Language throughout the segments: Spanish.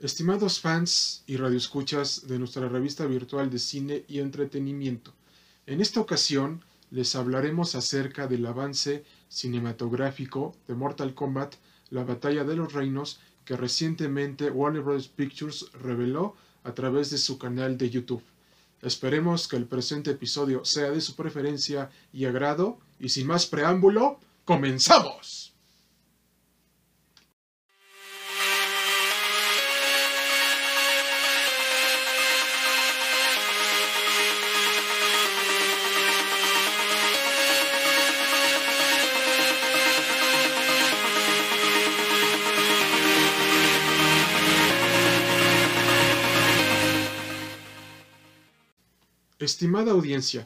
Estimados fans y radioescuchas de nuestra revista virtual de cine y entretenimiento, en esta ocasión les hablaremos acerca del avance cinematográfico de Mortal Kombat, la batalla de los reinos, que recientemente Warner Bros. Pictures reveló a través de su canal de YouTube. Esperemos que el presente episodio sea de su preferencia y agrado, y sin más preámbulo, ¡comenzamos! Estimada audiencia,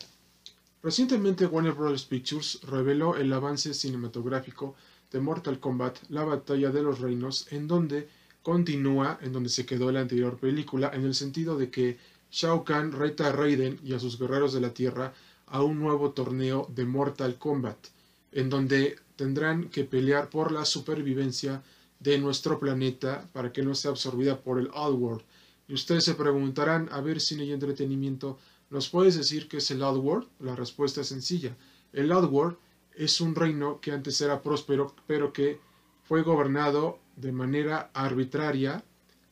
recientemente Warner Bros. Pictures reveló el avance cinematográfico de Mortal Kombat, la batalla de los reinos, en donde continúa en donde se quedó la anterior película, en el sentido de que Shao Kahn reta a Raiden y a sus guerreros de la Tierra a un nuevo torneo de Mortal Kombat, en donde tendrán que pelear por la supervivencia de nuestro planeta para que no sea absorbida por el Outworld. Y ustedes se preguntarán, a ver, cine y entretenimiento, ¿Nos puedes decir qué es el Outworld? La respuesta es sencilla. El Outworld es un reino que antes era próspero, pero que fue gobernado de manera arbitraria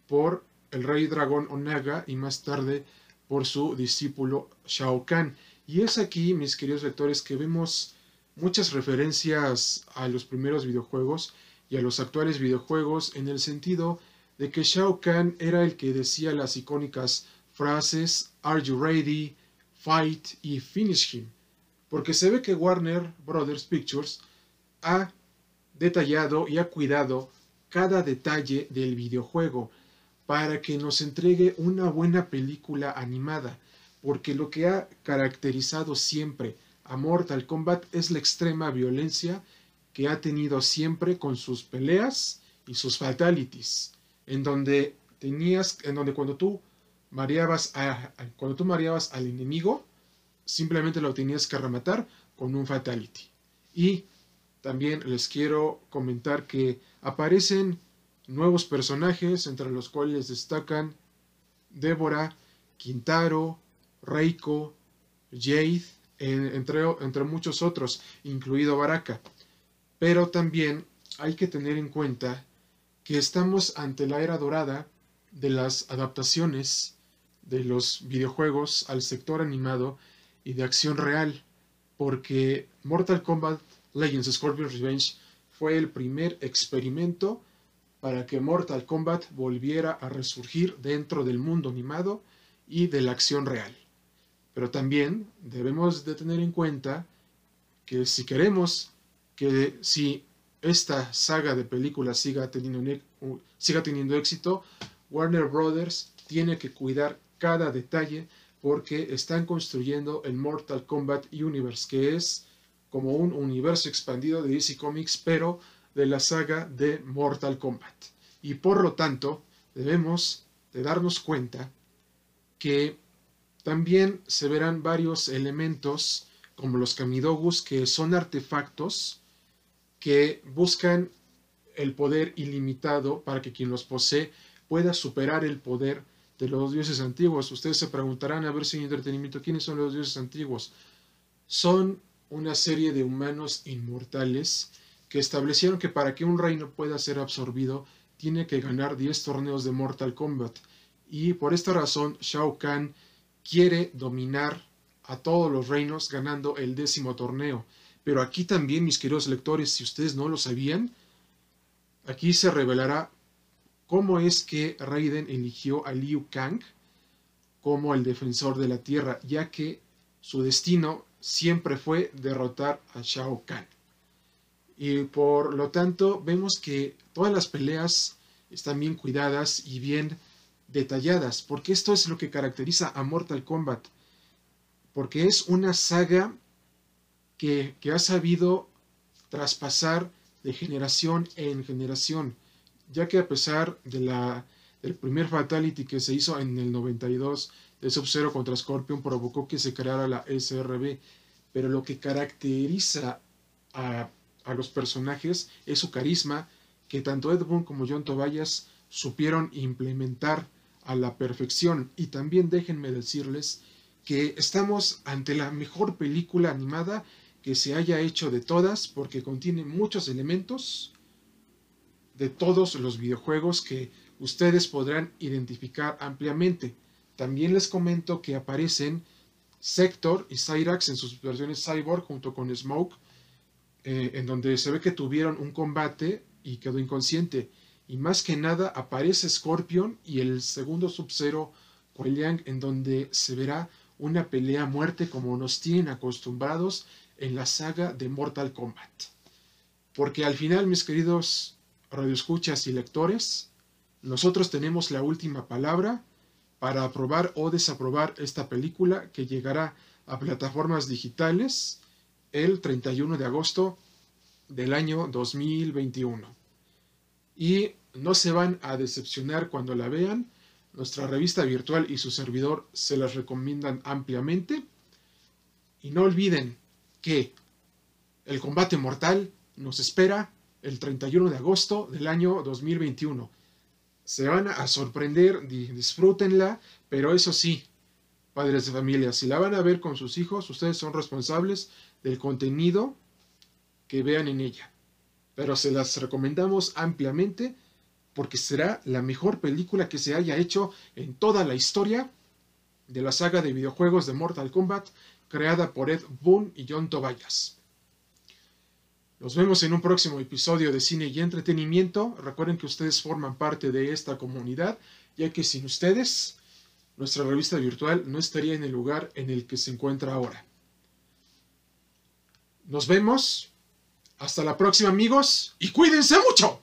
por el rey dragón Onaga y más tarde por su discípulo Shao Kahn. Y es aquí, mis queridos lectores, que vemos muchas referencias a los primeros videojuegos y a los actuales videojuegos en el sentido de que Shao Kahn era el que decía las icónicas frases Are you ready? Fight y Finish him. Porque se ve que Warner Brothers Pictures ha detallado y ha cuidado cada detalle del videojuego para que nos entregue una buena película animada. Porque lo que ha caracterizado siempre a Mortal Kombat es la extrema violencia que ha tenido siempre con sus peleas y sus fatalities, en donde tenías, en donde cuando tú mareabas cuando tú mareabas al enemigo, simplemente lo tenías que rematar con un fatality. Y también les quiero comentar que aparecen nuevos personajes, entre los cuales destacan Débora, Quintaro, Reiko, Jade, entre, entre muchos otros, incluido Baraka. Pero también hay que tener en cuenta que estamos ante la era dorada de las adaptaciones de los videojuegos al sector animado y de acción real, porque Mortal Kombat Legends Scorpion's Revenge fue el primer experimento para que Mortal Kombat volviera a resurgir dentro del mundo animado y de la acción real. Pero también debemos de tener en cuenta que si queremos que si esta saga de películas siga teniendo, siga teniendo éxito, Warner Brothers tiene que cuidar cada detalle porque están construyendo el Mortal Kombat Universe, que es como un universo expandido de DC Comics, pero de la saga de Mortal Kombat. Y por lo tanto, debemos de darnos cuenta que también se verán varios elementos como los Kamidogus, que son artefactos que buscan el poder ilimitado para que quien los posee pueda superar el poder de los dioses antiguos. Ustedes se preguntarán, a ver si hay entretenimiento, ¿quiénes son los dioses antiguos? Son una serie de humanos inmortales que establecieron que para que un reino pueda ser absorbido, tiene que ganar 10 torneos de Mortal Kombat. Y por esta razón, Shao Kahn quiere dominar a todos los reinos ganando el décimo torneo. Pero aquí también, mis queridos lectores, si ustedes no lo sabían, aquí se revelará cómo es que Raiden eligió a Liu Kang como el defensor de la Tierra, ya que su destino siempre fue derrotar a Shao Kahn. Y por lo tanto vemos que todas las peleas están bien cuidadas y bien detalladas, porque esto es lo que caracteriza a Mortal Kombat, porque es una saga que, que ha sabido traspasar de generación en generación ya que a pesar de la, del primer fatality que se hizo en el 92 de Sub-Zero contra Scorpion provocó que se creara la SRB, pero lo que caracteriza a, a los personajes es su carisma, que tanto Ed Boon como John Tobias supieron implementar a la perfección. Y también déjenme decirles que estamos ante la mejor película animada que se haya hecho de todas porque contiene muchos elementos de todos los videojuegos que ustedes podrán identificar ampliamente. También les comento que aparecen Sector y Cyrax en sus versiones Cyborg junto con Smoke, eh, en donde se ve que tuvieron un combate y quedó inconsciente. Y más que nada aparece Scorpion y el segundo Sub-Zero Liang, en donde se verá una pelea a muerte como nos tienen acostumbrados en la saga de Mortal Kombat. Porque al final, mis queridos radioescuchas y lectores, nosotros tenemos la última palabra para aprobar o desaprobar esta película que llegará a plataformas digitales el 31 de agosto del año 2021. Y no se van a decepcionar cuando la vean. Nuestra revista virtual y su servidor se las recomiendan ampliamente. Y no olviden que el combate mortal nos espera el 31 de agosto del año 2021 se van a sorprender, disfrútenla, pero eso sí, padres de familia, si la van a ver con sus hijos, ustedes son responsables del contenido que vean en ella. Pero se las recomendamos ampliamente porque será la mejor película que se haya hecho en toda la historia de la saga de videojuegos de Mortal Kombat creada por Ed Boon y John Tobias. Nos vemos en un próximo episodio de Cine y Entretenimiento. Recuerden que ustedes forman parte de esta comunidad, ya que sin ustedes, nuestra revista virtual no estaría en el lugar en el que se encuentra ahora. Nos vemos. Hasta la próxima amigos y cuídense mucho.